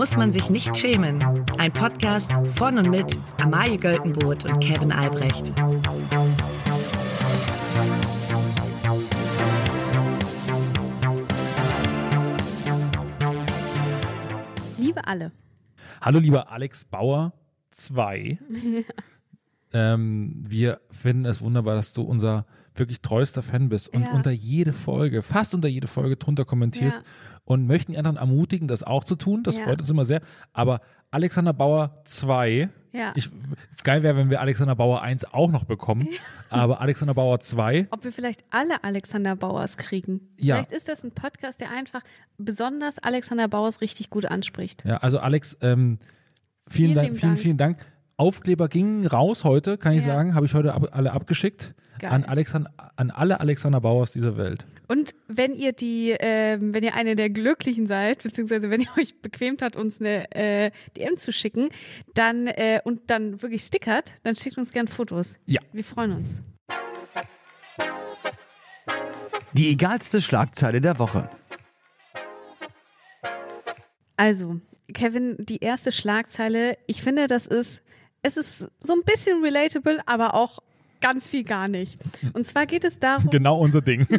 muss man sich nicht schämen. Ein Podcast von und mit Amalie Göltenboot und Kevin Albrecht. Liebe alle. Hallo, lieber Alex Bauer 2. ähm, wir finden es wunderbar, dass du unser wirklich treuester Fan bist und Ja. unter jede Folge, fast unter jede Folge drunter kommentierst Ja. und möchten die anderen ermutigen, das auch zu tun. Das Ja. freut uns immer sehr. Aber Alexander Bauer 2, Ja. ich, geil wäre, wenn wir Alexander Bauer 1 auch noch bekommen, aber Alexander Bauer 2, Ob wir vielleicht alle Alexander Bauers kriegen. Ja. Vielleicht ist das ein Podcast, der einfach besonders Alexander Bauers richtig gut anspricht. ja, also Alex, ähm, vielen, Vielen Dank, vielen, Dank. vielen Dank. Aufkleber gingen raus heute, kann ich sagen, habe ich heute ab, alle abgeschickt Geil. an, Alexan an alle Alexander Bauers dieser Welt. Und wenn ihr die, ähm, wenn ihr eine der Glücklichen seid, beziehungsweise wenn ihr euch bequemt habt, uns eine äh, DM zu schicken, dann äh, und dann wirklich stickert, dann schickt uns gern Fotos. Ja. Wir freuen uns. Die egalste Schlagzeile der Woche. Also, Kevin, die erste Schlagzeile, ich finde, das ist, es ist so ein bisschen relatable, aber auch ganz viel gar nicht. Und zwar geht es darum, Genau unser Ding.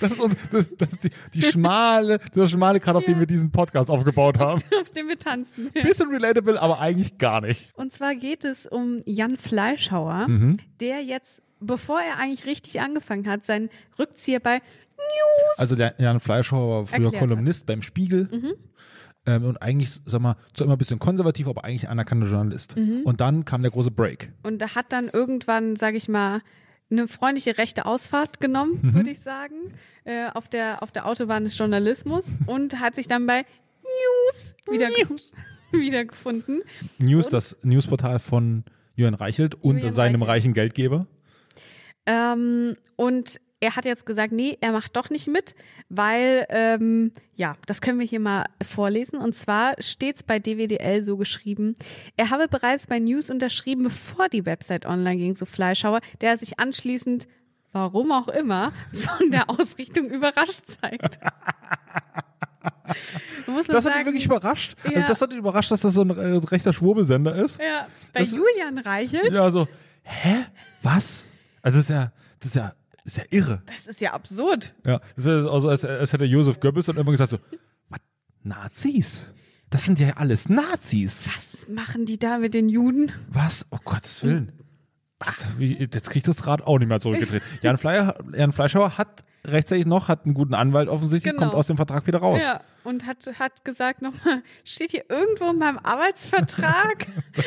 Das ist, uns, das, das ist die, die schmale, das schmale Grad, auf dem wir diesen Podcast aufgebaut haben. auf dem wir tanzen. Bisschen relatable, aber eigentlich gar nicht. Und zwar geht es um Jan Fleischhauer, Mhm. der jetzt, bevor er eigentlich richtig angefangen hat, seinen Rückzieher bei News. Also der Jan Fleischhauer war früher Erklärt hat. Mhm. Kolumnist beim Spiegel. Ähm, und eigentlich, sag mal, zwar immer ein bisschen konservativ, aber eigentlich anerkannter Journalist. Mhm. Und dann kam der große Break. Und da hat dann irgendwann, sage ich mal, eine freundliche rechte Ausfahrt genommen, Mhm. würde ich sagen, äh, auf, der, auf der Autobahn des Journalismus und hat sich dann bei News wieder wiedergefunden. News, das Newsportal von Jürgen Reichelt und Julian seinem Reichelt. reichen Geldgeber. Ähm, und er hat jetzt gesagt, nee, er macht doch nicht mit, weil, ähm, ja, das können wir hier mal vorlesen. Und zwar steht's bei DWDL so geschrieben, er habe bereits bei News unterschrieben, bevor die Website online ging, so Fleischhauer, der sich anschließend, warum auch immer, von der Ausrichtung überrascht zeigt. Das hat sagen, ihn wirklich überrascht. Ja. Also das hat ihn überrascht, dass das so ein äh, rechter Schwurbelsender ist. Ja, bei Das- Julian Reichelt, Ja, so, hä? Was? Also das ist ja, das ist ja, das ist ja irre. das ist ja absurd. Ja, das ist also, als, als hätte Josef Goebbels dann immer gesagt so, was, Nazis? Das sind ja alles Nazis. Was machen die da mit den Juden? Was? Oh Gottes Willen. Ach, wie, jetzt kriegt das Rad auch nicht mehr zurückgedreht. Jan, Fleier, Jan Fleischhauer hat rechtzeitig noch, hat einen guten Anwalt offensichtlich, Genau. kommt aus dem Vertrag wieder raus. Ja, und hat, hat gesagt nochmal, steht hier irgendwo in meinem Arbeitsvertrag,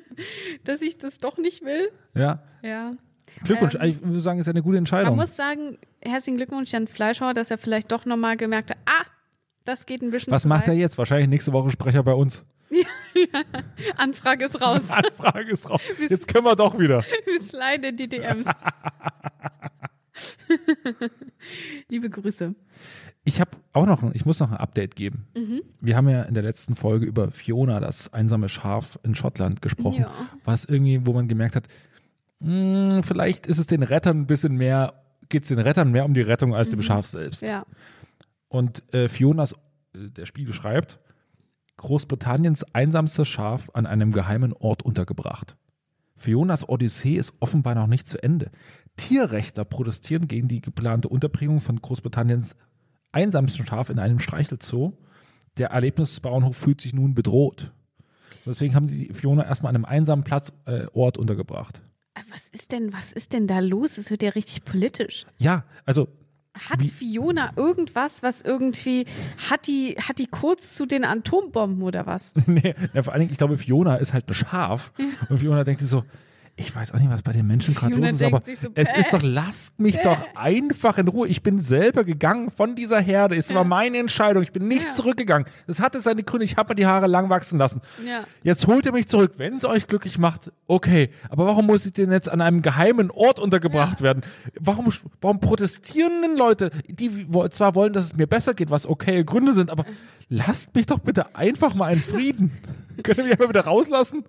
dass ich das doch nicht will. Ja. Ja. Glückwunsch, Ähm, ich würde sagen, ist ja eine gute Man Entscheidung. muss sagen, herzlichen Glückwunsch Jan Fleischhauer, dass er vielleicht doch nochmal gemerkt hat, ah, das geht ein bisschen Was macht weit. er jetzt? Wahrscheinlich nächste Woche Sprecher bei uns. Anfrage ist raus. Anfrage ist raus. Jetzt können wir doch wieder. Wir sliden in die DMs. Liebe Grüße. Ich habe auch noch, ein, ich muss noch ein Update geben. Mhm. Wir haben ja in der letzten Folge über Fiona, das einsame Schaf in Schottland, gesprochen, Ja. was irgendwie, wo man gemerkt hat, mh, vielleicht ist es den Rettern ein bisschen mehr, geht es den Rettern mehr um die Rettung als dem Schaf selbst. Mhm. Ja. Und äh, Fionas, äh, der Spiegel schreibt, Großbritanniens einsamstes Schaf an einem geheimen Ort untergebracht. Fionas Odyssee ist offenbar noch nicht zu Ende. Tierrechtler protestieren gegen die geplante Unterbringung von Großbritanniens einsamsten Schaf in einem Streichelzoo. Der Erlebnisbauernhof fühlt sich nun bedroht. Deswegen haben die Fiona erstmal an einem einsamen Platz, äh, Ort untergebracht. Äh, Was ist denn, was ist denn da los? Es wird ja richtig politisch. Ja, also Hat Fiona irgendwas, was irgendwie, hat die, hat die kurz zu den Atombomben oder was? nee, ja, vor allen Dingen, ich glaube, Fiona ist halt ein Schaf. Und Fiona denkt sich so, ich weiß auch nicht, was bei den Menschen gerade los ist, aber so, es ist doch, lasst mich doch einfach in Ruhe. Ich bin selber gegangen von dieser Herde. Es war meine Entscheidung. Ich bin nicht Ja. zurückgegangen. Das hatte seine Gründe. Ich habe mir die Haare lang wachsen lassen. Ja. Jetzt holt ihr mich zurück. Wenn es euch glücklich macht, okay. Aber warum muss ich denn jetzt an einem geheimen Ort untergebracht werden? Warum, warum protestieren denn Leute, die zwar wollen, dass es mir besser geht, was okay Gründe sind, aber lasst mich doch bitte einfach mal in Frieden. Könnt ihr mich einfach wieder rauslassen?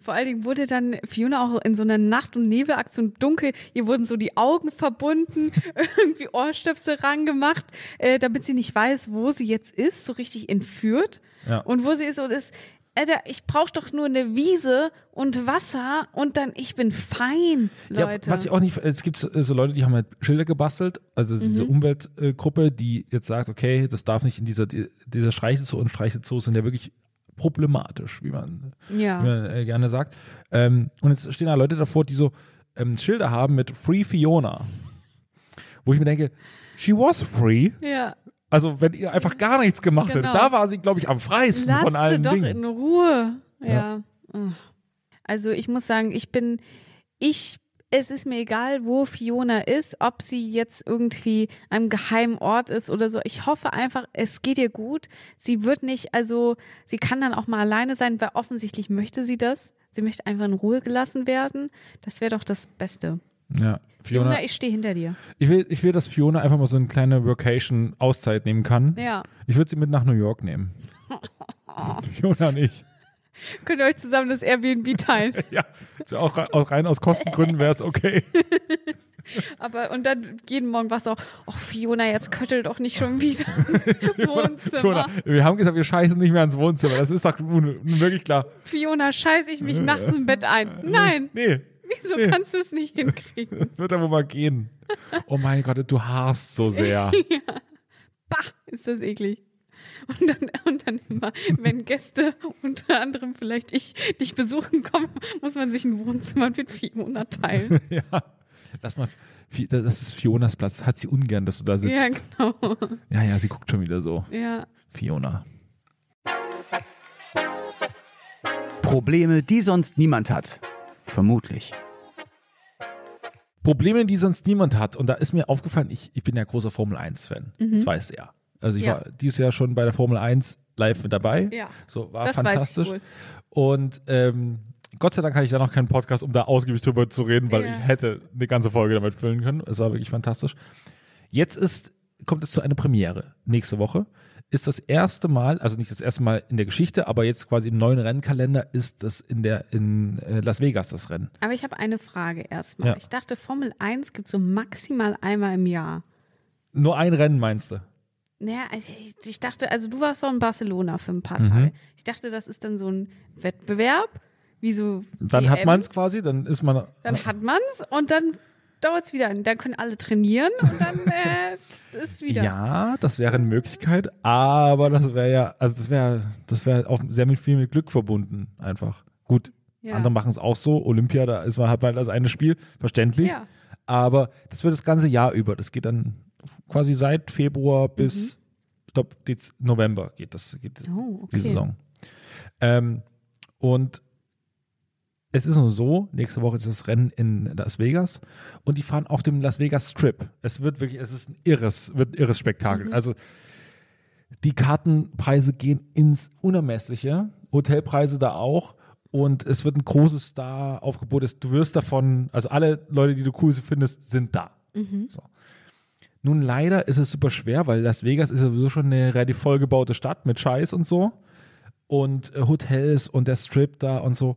Vor allen Dingen wurde dann Fiona auch in so einer Nacht- und Nebelaktion dunkel. Ihr wurden so die Augen verbunden, irgendwie Ohrstöpsel rangemacht, äh, damit sie nicht weiß, wo sie jetzt ist, so richtig entführt. Ja. Und wo sie ist und ist, Alter, ich brauche doch nur eine Wiese und Wasser und dann ich bin fein, Leute. Ja, was ich auch nicht, es gibt so so Leute, die haben halt Schilder gebastelt, also diese Mhm. Umweltgruppe, die jetzt sagt, okay, das darf nicht in dieser, dieser Streichelzoo und Streichelzoos sind ja wirklich problematisch, wie man, Ja. wie man äh, gerne sagt. Ähm, und jetzt stehen da Leute davor, die so ähm, Schilder haben mit Free Fiona. Wo ich mir denke, she was free. ja. Also wenn ihr einfach gar nichts gemacht Genau. hättet, da war sie, glaube ich, am freisten Lass von allen sie doch Dingen. in Ruhe. Ja. Ugh. Also ich muss sagen, ich bin, ich, es ist mir egal, wo Fiona ist, ob sie jetzt irgendwie an einem geheimen Ort ist oder so. Ich hoffe einfach, es geht ihr gut. Sie wird nicht, also sie kann dann auch mal alleine sein, weil offensichtlich möchte sie das. Sie möchte einfach in Ruhe gelassen werden. Das wäre doch das Beste. Ja, Fiona, Fiona, ich stehe hinter dir. ich will, ich will, dass Fiona einfach mal so eine kleine Workation-Auszeit nehmen kann. Ja. Ich würde sie mit nach New York nehmen. Fiona nicht. Könnt ihr euch zusammen das Airbnb teilen? Ja, so auch, auch rein aus Kostengründen wäre es okay. Aber und dann jeden Morgen war es auch, oh Fiona, jetzt köttel doch nicht schon wieder ins Wohnzimmer. Fiona, wir haben gesagt, wir scheißen nicht mehr ins Wohnzimmer. Das ist doch nun, nun wirklich klar. Fiona, scheiße ich mich nachts im Bett ein. Nein, Nee, wieso kannst du es nicht hinkriegen? wird aber mal gehen. Oh mein Gott, du hast so sehr. Bah, ist das eklig. Und dann, und dann immer, wenn Gäste, unter anderem vielleicht ich, dich besuchen kommen, muss man sich ein Wohnzimmer mit Fiona teilen. Ja. Lass mal, das ist Fionas Platz. Hat sie ungern, dass du da sitzt. Ja, genau. Ja, ja, sie guckt schon wieder so. Ja. Fiona. Probleme, die sonst niemand hat. Vermutlich. Probleme, die sonst niemand hat. Und da ist mir aufgefallen, ich, ich bin ja großer Formel 1-Fan. Das weißt du ja. Also ich Ja. war dieses Jahr schon bei der Formel 1 live mit dabei. Ja. So, war Das fantastisch. wohl. Und ähm, Gott sei Dank hatte ich da noch keinen Podcast, um da ausgiebig drüber zu reden, weil Ja. ich hätte eine ganze Folge damit füllen können. Es war wirklich fantastisch. Jetzt ist, kommt es zu einer Premiere. Nächste Woche ist das erste Mal, also nicht das erste Mal in der Geschichte, aber jetzt quasi im neuen Rennkalender ist das in der in äh, Las Vegas das Rennen. Aber ich habe eine Frage erstmal. Ja. Ich dachte, Formel 1 gibt es so maximal einmal im Jahr. Nur ein Rennen meinst du? Naja, ich- ich dachte, also du warst doch in Barcelona für ein paar Mhm. Tage. Ich dachte, das ist dann so ein Wettbewerb, wie so Dann hat WM. man es quasi, dann ist man. Dann hat man's und dann dauert es wieder. Dann können alle trainieren und dann äh, ist wieder. Ja, das wäre eine Möglichkeit, aber das wäre ja, also das wäre, das wäre auch sehr mit viel mit Glück verbunden, einfach. Gut, Ja. andere machen es auch so. Olympia, da ist man, hat man das eine Spiel, verständlich. Ja. Aber das wird das ganze Jahr über. Das geht dann quasi seit Februar bis, ich glaube, November geht das, geht Mhm. Oh, okay. die Saison. Ähm, und es ist nur so, nächste Woche ist das Rennen in Las Vegas und die fahren auf dem Las Vegas Strip. Es wird wirklich, es ist ein irres, wird ein irres Spektakel. Mhm. Also die Kartenpreise gehen ins Unermessliche, Hotelpreise da auch und es wird ein großes Star-Aufgebot. Du wirst davon, also alle Leute, die du cool findest, sind da. So. Nun leider ist es super schwer, weil Las Vegas ist sowieso schon eine relativ vollgebaute Stadt mit Scheiß und so und äh, Hotels und der Strip da und so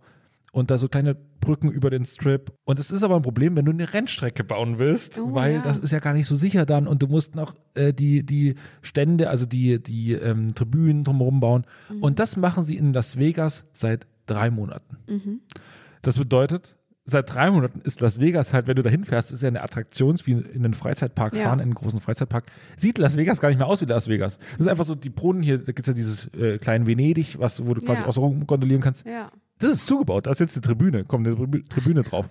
und da so kleine Brücken über den Strip. Und es ist aber ein Problem, wenn du eine Rennstrecke bauen willst, Oh, weil ja. das ist ja gar nicht so sicher dann und du musst noch äh, die, die Stände, also die, die ähm, Tribünen drumherum bauen. Und das machen sie in Las Vegas seit drei Monaten. Das bedeutet, seit drei Monaten ist Las Vegas halt, wenn du da hinfährst, ist ja eine Attraktion, wie in einen Freizeitpark Ja. fahren, in einen großen Freizeitpark. Sieht Las Vegas gar nicht mehr aus wie Las Vegas. Das ist einfach so die Brunnen hier, da gibt's ja dieses äh, kleine Venedig, was, wo du quasi Ja. so rumgondolieren kannst. Ja. Das ist zugebaut, da ist jetzt eine Tribüne, kommt eine Tribü- Tribüne drauf.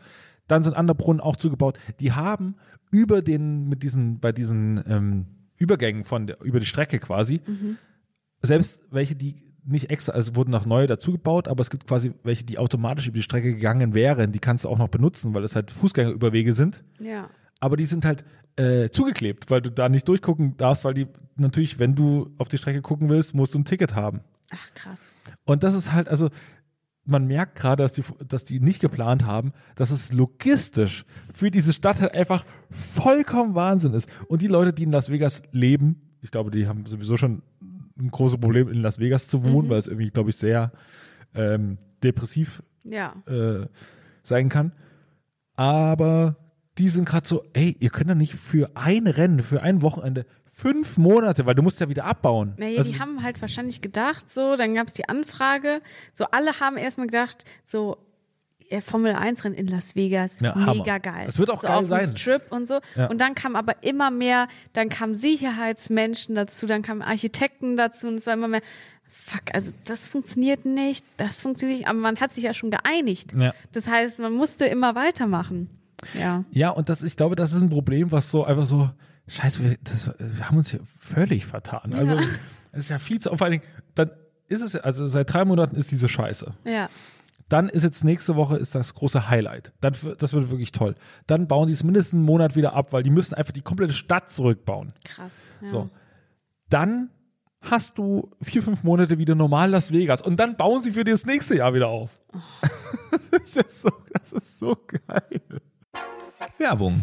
Dann sind andere Brunnen auch zugebaut. Die haben über den, mit diesen, bei diesen ähm, Übergängen von der, über die Strecke quasi, selbst welche, die nicht extra, also wurden noch neue dazugebaut, aber es gibt quasi welche, die automatisch über die Strecke gegangen wären, die kannst du auch noch benutzen, weil es halt Fußgängerüberwege sind. Ja. Aber die sind halt äh, zugeklebt, weil du da nicht durchgucken darfst, weil die natürlich, wenn du auf die Strecke gucken willst, musst du ein Ticket haben. Ach, krass. Und das ist halt, also man merkt gerade, dass die, dass die nicht geplant haben, dass es logistisch für diese Stadt halt einfach vollkommen Wahnsinn ist. Und die Leute, die in Las Vegas leben, ich glaube, die haben sowieso schon ein großes Problem, in Las Vegas zu wohnen, weil es irgendwie, glaube ich, sehr ähm, depressiv Ja. äh, sein kann. Aber die sind gerade so, ey, ihr könnt doch nicht für ein Rennen, für ein Wochenende fünf Monate, weil du musst ja wieder abbauen. Naja, Also- die haben halt wahrscheinlich gedacht, so, dann gab es die Anfrage, so alle haben erstmal gedacht, so, Formel 1 Rennen in Las Vegas, Ja, mega Hammer. geil. Das wird auch so geil auf sein. Strip und so. Ja. Und dann kam aber immer mehr, dann kamen Sicherheitsmenschen dazu, dann kamen Architekten dazu und es war immer mehr, fuck, also das funktioniert nicht, das funktioniert nicht, aber man hat sich ja schon geeinigt. Ja. Das heißt, man musste immer weitermachen. Ja. Ja, und das, ich glaube, das ist ein Problem, was so einfach so, scheiße, wir, das, wir haben uns hier völlig vertan. Also, es ist ja viel zu, vor allen Dingen, dann ist es, also seit drei Monaten ist diese Scheiße. Ja. Dann ist jetzt nächste Woche ist das große Highlight. Dann, das wird wirklich toll. Dann bauen die es mindestens einen Monat wieder ab, weil die müssen einfach die komplette Stadt zurückbauen. Krass. Ja. So. Dann hast du vier, fünf Monate wieder normal Las Vegas und dann bauen sie für das nächste Jahr wieder auf. das, ist so, das ist so geil. Werbung.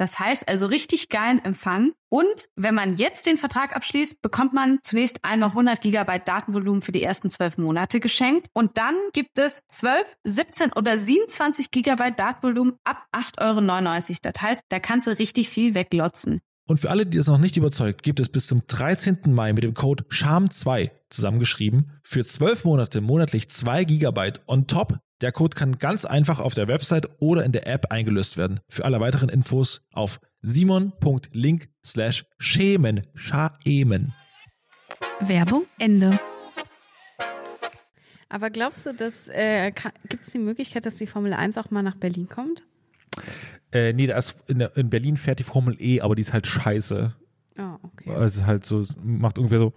Das heißt also richtig geilen Empfang. Und wenn man jetzt den Vertrag abschließt, bekommt man zunächst einmal 100 Gigabyte Datenvolumen für die ersten zwölf Monate geschenkt. Und dann gibt es 12, 17 oder 27 Gigabyte Datenvolumen ab 8,99 Euro. Das heißt, da kannst du richtig viel weglotzen. Und für alle, die das noch nicht überzeugt, gibt es bis zum 13. Mai mit dem Code SHAM2 zusammengeschrieben für 12 Monate monatlich 2 Gigabyte on top. Der Code kann ganz einfach auf der Website oder in der App eingelöst werden. Für alle weiteren Infos auf simon.link slash schämen. Schaemen. Werbung Ende. Aber glaubst du, dass äh, gibt es die Möglichkeit, dass die Formel 1 auch mal nach Berlin kommt? Äh, nee, da ist in, der, in Berlin fährt die Formel E, aber die ist halt scheiße. Oh, okay. Also halt so, es macht ungefähr so.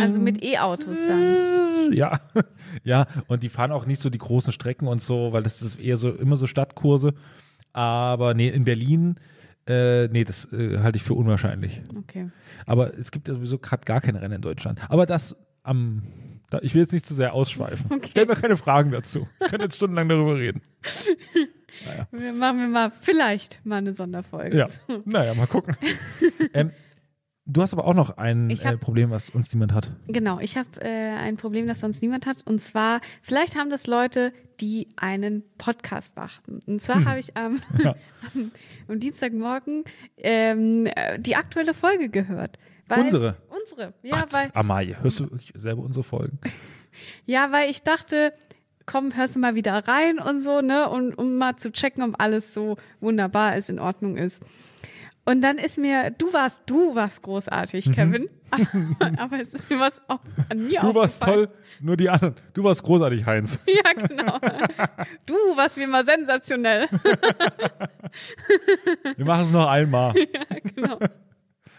Also mit E-Autos dann. Ja, ja, und die fahren auch nicht so die großen Strecken und so, weil das ist eher so immer so Stadtkurse. Aber nee, in Berlin, äh, nee, das äh, halte ich für unwahrscheinlich. Okay. Aber es gibt ja sowieso gerade gar keine Rennen in Deutschland. Aber das am, ich will jetzt nicht zu sehr ausschweifen. Okay. Stell mir keine Fragen dazu. Wir können jetzt stundenlang darüber reden. Wir machen wir mal vielleicht mal eine Sonderfolge. Ja, naja, mal gucken. ähm, du hast aber auch noch ein äh, hab- Problem, was uns niemand hat. Genau, ich habe äh, ein Problem, das sonst niemand hat. Und zwar, vielleicht haben das Leute, die einen Podcast machen. Und zwar habe ich am, Ja. am, am Dienstagmorgen ähm, äh, die aktuelle Folge gehört. Weil, Unsere? Unsere, ja, weil, Amalie, hörst du selber unsere Folgen? ja, weil ich dachte, komm, hörst du mal wieder rein und so, ne? Und um mal zu checken, ob alles so wunderbar ist, in Ordnung ist. Und dann ist mir, du warst, du warst großartig, Kevin. Aber, aber es ist mir was auch an mir Mhm. Du warst toll, nur die anderen. Du warst großartig, Heinz. Ja, genau. Du warst wie immer sensationell. Wir machen es noch einmal. genau.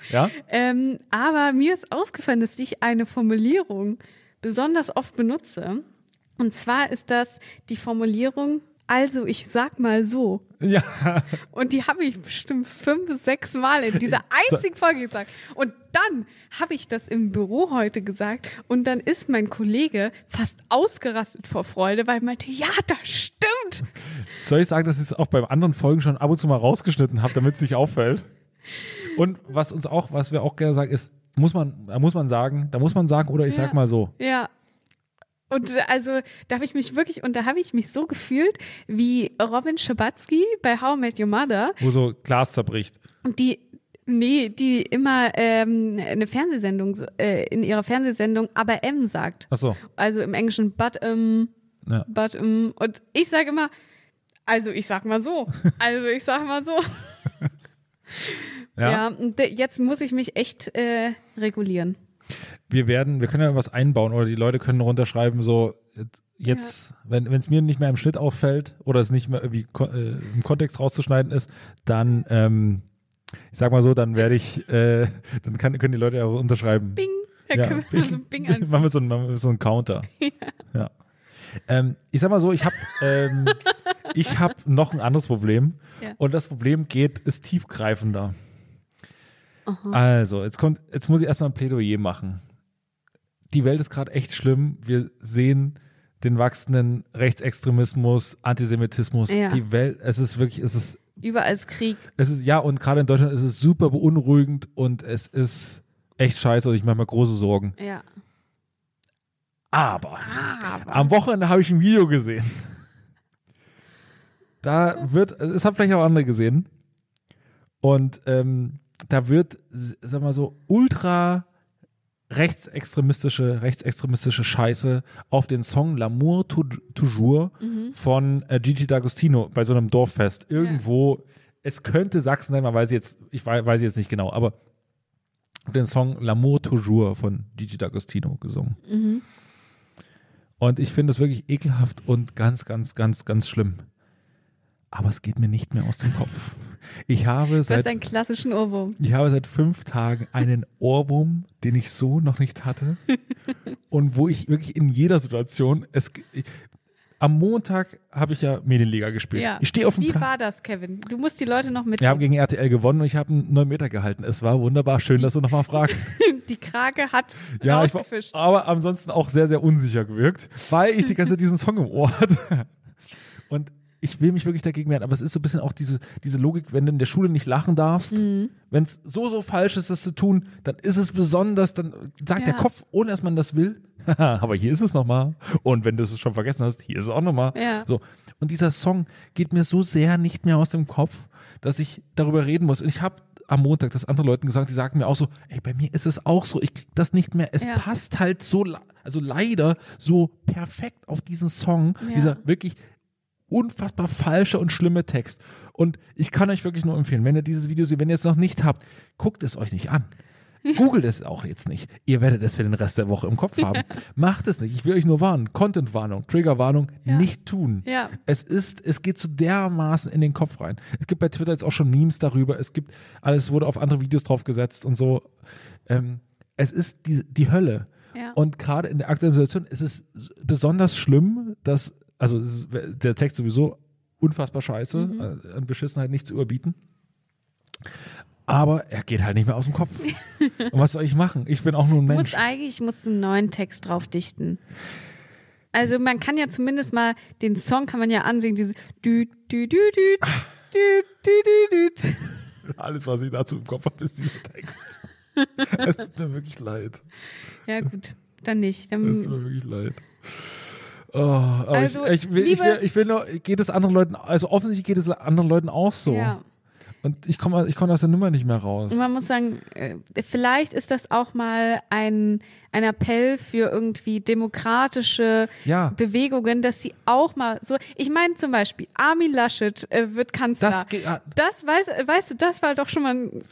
Ja? Ähm, aber mir ist aufgefallen, dass ich eine Formulierung besonders oft benutze. Und zwar ist das die Formulierung, also ich sag mal so. Ja. Und die habe ich bestimmt fünf bis sechs Mal in dieser einzigen Folge gesagt. Und dann habe ich das im Büro heute gesagt. Und dann ist mein Kollege fast ausgerastet vor Freude, weil er meinte, ja, das stimmt. Soll ich sagen, dass ich es auch beim anderen Folgen schon ab und zu mal rausgeschnitten habe, damit es nicht auffällt? Und was uns auch, was wir auch gerne sagen, ist, muss man, da muss man sagen, da muss man sagen, oder ich Ja. sag mal so. Ja. Und also, da habe ich mich wirklich, und da habe ich mich so gefühlt wie Robin Schabatsky bei How I Met Your Mother, Wo so Glas zerbricht. die, nee, die immer ähm, eine Fernsehsendung, äh, in ihrer Fernsehsendung aber M sagt. Ach so. Also im Englischen but ähm, Ja. but ähm. Und ich sage immer, also ich sag mal so. Also ich sag mal so. Ja. Ja, jetzt muss ich mich echt äh, regulieren. wir werden, wir können ja was einbauen oder die Leute können runterschreiben, so jetzt, wenn es mir nicht mehr im Schnitt auffällt oder es nicht mehr irgendwie äh, im Kontext rauszuschneiden ist, dann, ähm, ich sag mal so, dann werde ich, äh, dann kann, können die Leute ja auch unterschreiben. Bing. Da Ja, können wir mal so ein Bing an. machen wir so einen, machen wir so einen Counter. Ja. Ähm, ich sag mal so, ich habe ähm, ich hab noch ein anderes Problem Ja. und das Problem geht, ist tiefgreifender. Also, jetzt kommt, jetzt muss ich erstmal ein Plädoyer machen. Die Welt ist gerade echt schlimm. Wir sehen den wachsenden Rechtsextremismus, Antisemitismus. Ja. Die Welt, es ist wirklich, es ist Überall ist Krieg. es ist, ja, und gerade in Deutschland ist es super beunruhigend und es ist echt scheiße und ich mache mir große Sorgen. Ja. Aber, am Wochenende habe ich ein Video gesehen. Da wird, es haben vielleicht auch andere gesehen. Und ähm, da wird, sag mal so, ultra rechtsextremistische, rechtsextremistische Scheiße auf den Song L'amour tou- toujours von äh, Gigi D'Agostino bei so einem Dorffest. Irgendwo, es könnte Sachsen sein, man weiß jetzt, ich weiß, weiß jetzt nicht genau, aber den Song L'amour toujours von Gigi D'Agostino gesungen. Und ich finde es wirklich ekelhaft und ganz, ganz, ganz, ganz schlimm. Aber es geht mir nicht mehr aus dem Kopf. Ich habe Das seit ist ein klassischen Ohrwurm. ich habe seit fünf Tagen einen Ohrwurm, den ich so noch nicht hatte. Und wo ich wirklich in jeder Situation, es, ich, am Montag habe ich ja Medienliga gespielt. Ja. Ich stehe auf dem Wie Platz. war das, Kevin? Du musst die Leute noch Wir haben gegen RTL gewonnen und ich habe einen 9 Meter gehalten. Es war wunderbar. Schön, dass du nochmal fragst. Die Krake hat Ja, ich war, rausgefischt. aber ansonsten auch sehr, sehr unsicher gewirkt, weil ich die ganze Zeit diesen Song im Ohr hatte. Und ich will mich wirklich dagegen wehren, aber es ist so ein bisschen auch diese, diese Logik, wenn du in der Schule nicht lachen darfst, Mhm. wenn es so, so falsch ist, das zu tun, dann ist es besonders, dann sagt Ja. der Kopf, ohne dass man das will, aber hier ist es nochmal. Und wenn du es schon vergessen hast, hier ist es auch nochmal. Ja. So. Und dieser Song geht mir so sehr nicht mehr aus dem Kopf, dass ich darüber reden muss. Und ich habe am Montag das andere Leuten gesagt, die sagen mir auch so, ey, bei mir ist es auch so, ich krieg das nicht mehr. Es Ja. passt halt so, also leider so perfekt auf diesen Song, Ja. dieser wirklich unfassbar falsche und schlimme Text. Und ich kann euch wirklich nur empfehlen, wenn ihr dieses Video seht, wenn ihr es noch nicht habt, guckt es euch nicht an. Googelt es auch jetzt nicht. Ihr werdet es für den Rest der Woche im Kopf haben. Macht es nicht. Ich will euch nur warnen. Content-Warnung, Trigger-Warnung, Ja. nicht tun. Ja. Es ist, es geht so dermaßen in den Kopf rein. Es gibt bei Twitter jetzt auch schon Memes darüber. Es gibt alles, wurde auf andere Videos draufgesetzt und so. Ähm, es ist die, die Hölle. Ja. Und gerade in der aktuellen Situation ist es besonders schlimm, dass, also ist, der Text sowieso unfassbar scheiße, Mhm. äh, an Beschissenheit nicht zu überbieten. Aber er geht halt nicht mehr aus dem Kopf. Und was soll ich machen? Ich bin auch nur ein Mensch. musst eigentlich musst du einen neuen Text drauf dichten. Also man kann ja zumindest mal, den Song kann man ja ansingen, diese dü, dü, dü, dü, dü, dü, dü, dü. Alles, was ich dazu im Kopf habe, ist dieser Text. es tut mir wirklich leid. Ja gut, dann nicht. Es tut Dann, mir wirklich leid. Oh, Also, ich, ich, will, ich, will, ich will nur, geht es anderen Leuten, also offensichtlich geht es anderen Leuten auch so. ja. Und ich komme ich komm aus der Nummer nicht mehr raus. Und man muss sagen, äh, vielleicht ist das auch mal ein, ein Appell für irgendwie demokratische Ja. Bewegungen, dass sie auch mal so, ich meine zum Beispiel, Armin Laschet äh, wird Kanzler. Das ja. das weiß, weißt du, das war doch schon mal ein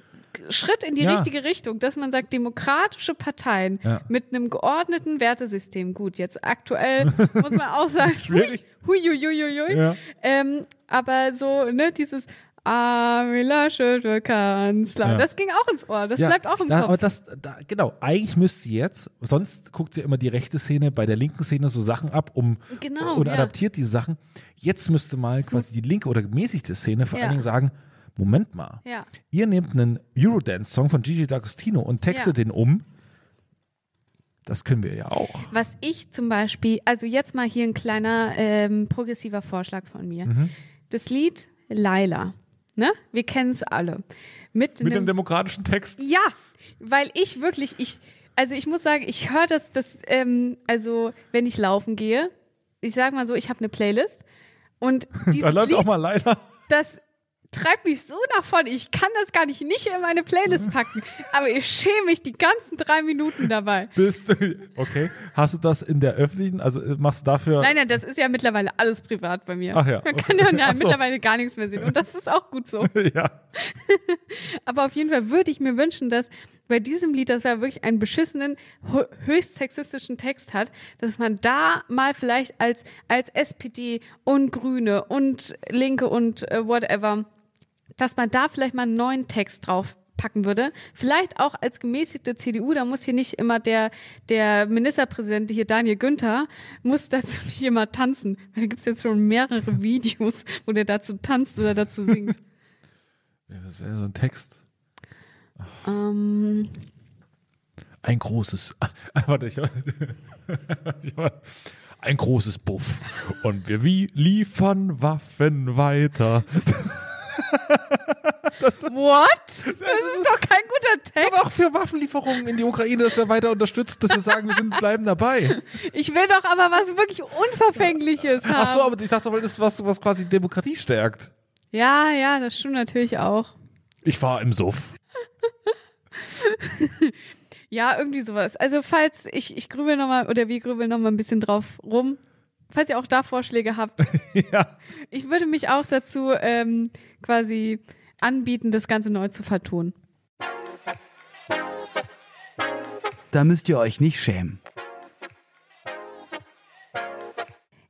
Schritt in die Ja. richtige Richtung, dass man sagt, demokratische Parteien Ja. mit einem geordneten Wertesystem. Gut, jetzt aktuell muss man auch sagen, Schwierig. hui, hui, hui, hui, hui. Ja. Ähm, aber so, ne, dieses Armin Laschet wird Kanzler. Ja. Das ging auch ins Ohr. Das Ja, bleibt auch im da, Kopf. Aber das, da, genau, eigentlich müsste jetzt, sonst guckt ja immer die rechte Szene bei der linken Szene so Sachen ab, um Genau, oder ja. adaptiert diese Sachen. Jetzt müsste mal quasi die linke oder gemäßigte Szene vor allen Dingen sagen, Moment mal, Ja. ihr nehmt einen Eurodance-Song von Gigi D'Agostino und textet Ja. den um. Das können wir ja auch. Was ich zum Beispiel, also jetzt mal hier ein kleiner ähm, progressiver Vorschlag von mir. Mhm. Das Lied Laila, ne? Wir kennen es alle. Mit, Mit einem einem, demokratischen Text. ja, weil ich wirklich, ich, also ich muss sagen, ich höre das, das, ähm, also wenn ich laufen gehe, ich sag mal so, ich habe eine Playlist und Da dieses läuft Lied, auch mal leider. das treibt mich so nach vorne. Ich kann das gar nicht nicht in meine Playlist packen, aber ich schäme mich die ganzen drei Minuten dabei. Bist du, okay. Hast du das in der öffentlichen, also äh, machst du dafür. Nein, nein, das ist ja mittlerweile alles privat bei mir. Ach ja, Man okay. kann ja, ja so. mittlerweile gar nichts mehr sehen. Und das ist auch gut so. ja. Aber auf jeden Fall würde ich mir wünschen, dass bei diesem Lied, das ja wirklich einen beschissenen, hö- höchst sexistischen Text hat, dass man da mal vielleicht als, als SPD und Grüne und Linke und äh, whatever, dass man da vielleicht mal einen neuen Text drauf packen würde. Vielleicht auch als gemäßigte CDU, da muss hier nicht immer der, der Ministerpräsident hier Daniel Günther, muss dazu nicht immer tanzen. Da gibt's jetzt schon mehrere Videos, wo der dazu tanzt oder dazu singt. Ja, Das wäre so ein Text. ähm, Ein großes. Warte, ich, ich ein großes Buff. Und wir wie liefern Waffen weiter. what? Das ist doch kein guter Text. Aber auch für Waffenlieferungen in die Ukraine, dass wir weiter unterstützt, dass wir sagen, wir sind, bleiben dabei. Ich will doch aber was wirklich Unverfängliches haben. Ach so, aber ich dachte, weil das ist was, was quasi Demokratie stärkt. Ja, ja, das stimmt natürlich auch. Ich war im Suff. Ja, irgendwie sowas. Also falls ich, ich grübel nochmal oder wir grübeln nochmal ein bisschen drauf rum. Falls ihr auch da Vorschläge habt. Ja. Ich würde mich auch dazu ähm, quasi anbieten, das Ganze neu zu vertonen. Da müsst ihr euch nicht schämen.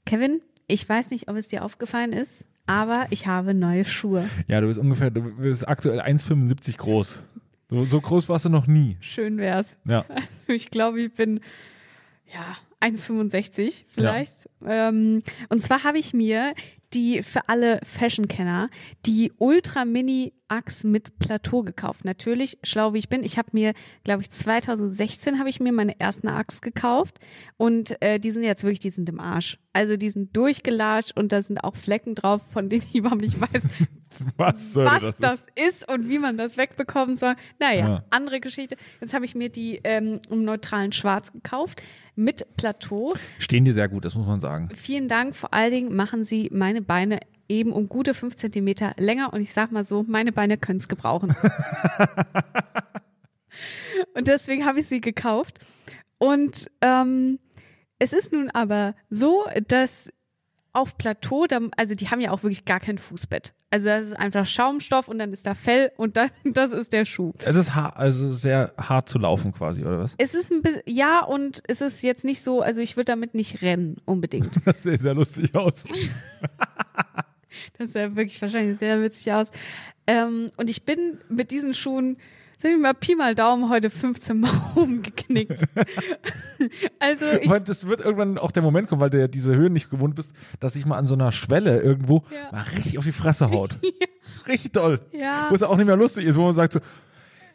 Kevin, ich weiß nicht, ob es dir aufgefallen ist, aber ich habe neue Schuhe. Ja, du bist ungefähr, du bist aktuell 1,75 groß. So, so groß warst du noch nie. Schön wär's. Ja. Also ich glaube, ich bin ja 1,65 vielleicht. Ähm, und zwar habe ich mir die für alle Fashion-Kenner die Ultra Mini Axe mit Plateau gekauft. Natürlich, schlau wie ich bin, ich habe mir, glaube ich, 2016 habe ich mir meine ersten Axe gekauft und äh, die sind jetzt wirklich, die sind im Arsch. Also die sind durchgelatscht und da sind auch Flecken drauf, von denen ich überhaupt nicht weiß, Was was das? das, ist? ist und wie man das wegbekommen soll. Naja, Ja. andere Geschichte. Jetzt habe ich mir die ähm, im neutralen Schwarz gekauft mit Plateau. Stehen dir sehr gut, das muss man sagen. Vielen Dank. Vor allen Dingen machen sie meine Beine eben um gute fünf Zentimeter länger und ich sag mal so, meine Beine können es gebrauchen. und deswegen habe ich sie gekauft. Und ähm, es ist nun aber so, dass auf Plateau, da, also die haben ja auch wirklich gar kein Fußbett. Also das ist einfach Schaumstoff und dann ist da Fell und dann das ist der Schuh. Es ist also sehr hart zu laufen quasi, oder was? Es ist ein bisschen, ja, und es ist jetzt nicht so, also ich würde damit nicht rennen unbedingt. Das sieht sehr lustig aus. Das sah wirklich wahrscheinlich sehr witzig aus. Ähm, und ich bin mit diesen Schuhen, sagen wir mal, Pi mal Daumen, heute 15 Mal umgeknickt. also ich, Weil das wird irgendwann auch der Moment kommen, weil du ja diese Höhen nicht gewohnt bist, dass sich mal an so einer Schwelle irgendwo Ja. mal richtig auf die Fresse haut. Richtig doll. Ja. Wo es auch nicht mehr lustig ist, wo man sagt so,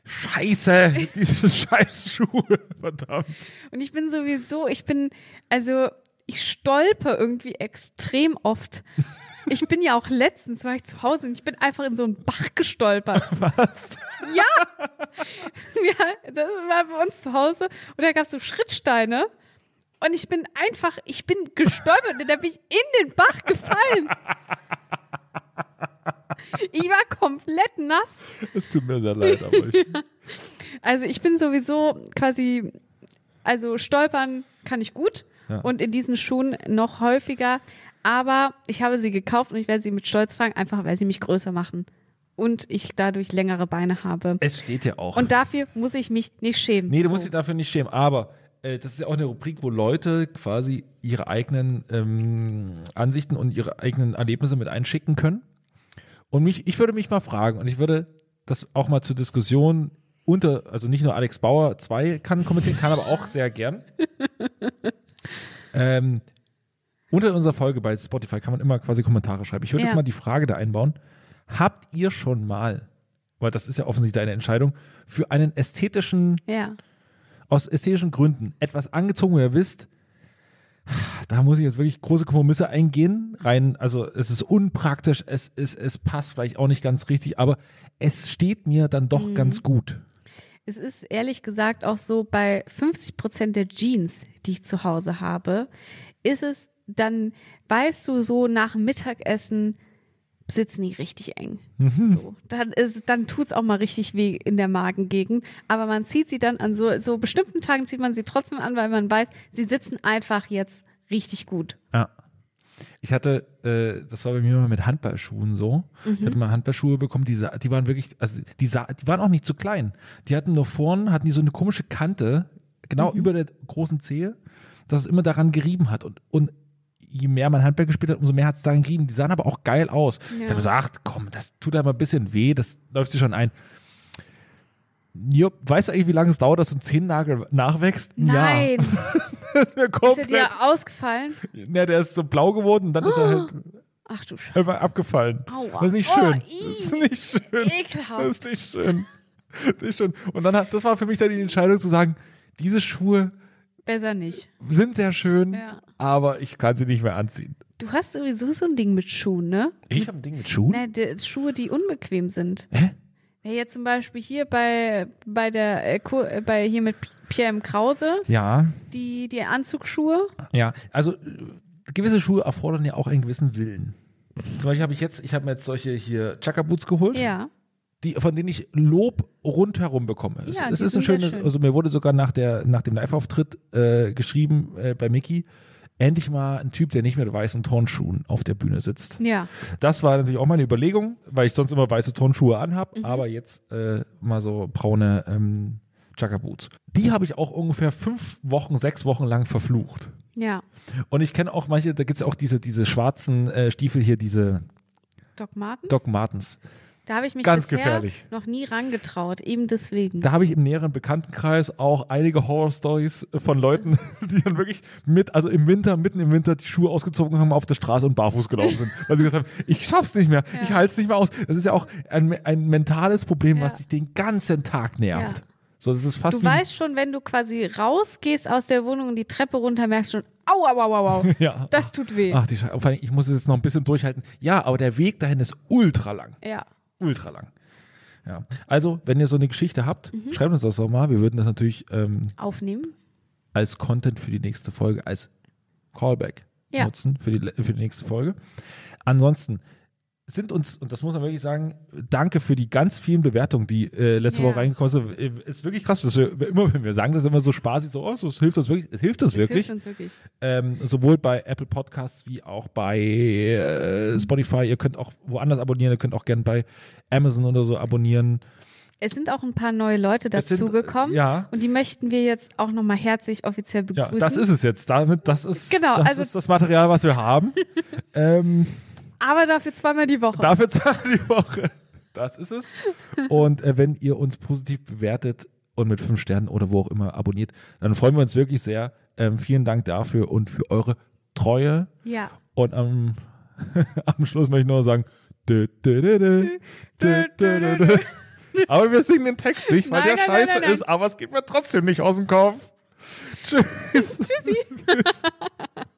Scheiße, diese scheiß Schuhe, verdammt. und ich bin sowieso, ich bin, also ich stolper irgendwie extrem oft. Ich bin ja auch letztens, war ich zu Hause und ich bin einfach in so einen Bach gestolpert. Was? Ja, ja das war bei uns zu Hause und da gab es so Schrittsteine und ich bin einfach, ich bin gestolpert und da bin ich in den Bach gefallen. Ich war komplett nass. Es tut mir sehr leid, aber ich, Also ich bin sowieso quasi, also stolpern kann ich gut Ja. und in diesen Schuhen noch häufiger. Aber ich habe sie gekauft und ich werde sie mit Stolz tragen, einfach weil sie mich größer machen. Und ich dadurch längere Beine habe. es steht ja auch. Und dafür muss ich mich nicht schämen. Nee, du So. musst dich dafür nicht schämen. Aber äh, das ist ja auch eine Rubrik, wo Leute quasi ihre eigenen ähm, Ansichten und ihre eigenen Erlebnisse mit einschicken können. Und mich, ich würde mich mal fragen, und ich würde das auch mal zur Diskussion unter, also nicht nur Alex Bauer 2 kann kommentieren, kann aber auch sehr gern. ähm, unter unserer Folge bei Spotify kann man immer quasi Kommentare schreiben. Ich würde Ja. jetzt mal die Frage da einbauen. Habt ihr schon mal, weil das ist ja offensichtlich deine Entscheidung, für einen ästhetischen Ja. aus ästhetischen Gründen etwas angezogen, wo ihr wisst, da muss ich jetzt wirklich große Kompromisse eingehen, rein, also es ist unpraktisch, es, es, es passt vielleicht auch nicht ganz richtig, aber es steht mir dann doch ganz gut. Es ist ehrlich gesagt auch so, bei 50 Prozent der Jeans, die ich zu Hause habe, ist es dann, weißt du, so nach dem Mittagessen sitzen die richtig eng. So, dann ist, dann tut's auch mal richtig weh in der Magengegend. Aber man zieht sie dann an so, so bestimmten Tagen zieht man sie trotzdem an, weil man weiß, sie sitzen einfach jetzt richtig gut. Ja. Ich hatte, äh, das war bei mir immer mit Handballschuhen so. Ich hatte mal Handballschuhe bekommen, die, die waren wirklich, also die, die waren auch nicht zu klein. Die hatten nur vorn, hatten die so eine komische Kante, genau über der großen Zehe, dass es immer daran gerieben hat. Und, und je mehr man Handball gespielt hat, umso mehr hat es daran gerieben. Die sahen aber auch geil aus. Ja. Da habe ich ach komm, das tut aber ein bisschen weh, das läuft sich schon ein. Jupp, weißt du eigentlich, wie lange es dauert, dass so ein Zehennagel nachwächst? Nein, Ja, das ist mir ist er komplett. dir ausgefallen? Ja, der ist so blau geworden und dann ist er halt Ach du Scheiße. einfach abgefallen. Aua. Das ist nicht Oh, schön. ih. das ist nicht schön. Ekelhaft. Das ist nicht schön. Das ist nicht schön. Und dann hat, das war für mich dann die Entscheidung zu sagen, diese Schuhe Besser nicht. sind sehr schön, Ja. aber ich kann sie nicht mehr anziehen. Du hast sowieso so ein Ding mit Schuhen, ne? Ich habe ein Ding mit Schuhen. Ne, die, Schuhe, die unbequem sind. Hä? Ja, jetzt zum Beispiel hier bei, bei der, äh, äh, bei hier mit Pierre M. Krause, Ja, die, die Anzugsschuhe. ja. Also äh, gewisse Schuhe erfordern ja auch einen gewissen Willen. Zum Beispiel habe ich jetzt, ich habe mir jetzt solche hier Chaka Boots geholt. Ja. Die, von denen ich Lob rundherum bekomme. Es, Ja, es ist eine schöne, schön. also mir wurde sogar nach der, nach dem Live-Auftritt äh, geschrieben äh, bei Mickey, endlich mal ein Typ, der nicht mit weißen Turnschuhen auf der Bühne sitzt. Ja. Das war natürlich auch meine Überlegung, weil ich sonst immer weiße Turnschuhe anhab, Mhm. aber jetzt äh, mal so braune ähm, Chaka Boots. Die habe ich auch ungefähr fünf Wochen, sechs Wochen lang verflucht. Ja. Und ich kenne auch manche, da gibt es auch diese, diese schwarzen äh, Stiefel hier, diese Doc Martens? Doc Martens. Da habe ich mich ganz gefährlich. noch nie rangetraut, eben deswegen. Da habe ich im näheren Bekanntenkreis auch einige Horror-Stories von Leuten, die dann wirklich mit, also im Winter, mitten im Winter die Schuhe ausgezogen haben, auf der Straße und barfuß gelaufen sind. Weil sie gesagt haben, ich schaff's nicht mehr, ich halte es nicht mehr aus. Das ist ja auch ein, ein mentales Problem, was Ja. dich den ganzen Tag nervt. Ja. So, das ist fast Du weißt schon, wenn du quasi rausgehst aus der Wohnung und die Treppe runter, merkst du schon, au, au, au, au, au. ja. Das tut weh. Ach, die Scheiße. Vor allem, ich muss es jetzt noch ein bisschen durchhalten. Ja, aber der Weg dahin ist ultra lang. Ja. Ultra lang. Ja. Also, wenn ihr so eine Geschichte habt, Mhm. schreibt uns das doch mal. Wir würden das natürlich ähm, Aufnehmen. als Content für die nächste Folge, als Callback Ja. nutzen für die, für die nächste Folge. Ansonsten sind uns, und das muss man wirklich sagen, danke für die ganz vielen Bewertungen, die äh, letzte Ja. Woche reingekommen sind. Äh, Ist wirklich krass. Dass wir, immer, wenn wir sagen das immer so spaßig, so, oh, so, es hilft uns wirklich. Es hilft uns Das wirklich. hilft uns wirklich. Ähm, sowohl bei Apple Podcasts wie auch bei äh, Spotify. Ihr könnt auch woanders abonnieren. Ihr könnt auch gerne bei Amazon oder so abonnieren. Es sind auch ein paar neue Leute Es dazugekommen. Ja. Und die möchten wir jetzt auch nochmal herzlich offiziell Ja, begrüßen. das ist es jetzt. Damit, das ist, Genau, das, also- ist das Material, was wir haben. ähm, aber dafür zweimal die Woche. Dafür zweimal die Woche. Das ist es. Und äh, wenn ihr uns positiv bewertet und mit fünf Sternen oder wo auch immer abonniert, dann freuen wir uns wirklich sehr. Ähm, vielen Dank dafür und für eure Treue. Ja. Und am, am Schluss möchte ich nur sagen. Dü, dü, dü, aber wir singen den Text nicht, weil nein, der nein, scheiße nein, ist, aber es geht mir trotzdem nicht aus dem Kopf. Tschüss. Tschüssi. Tschüss.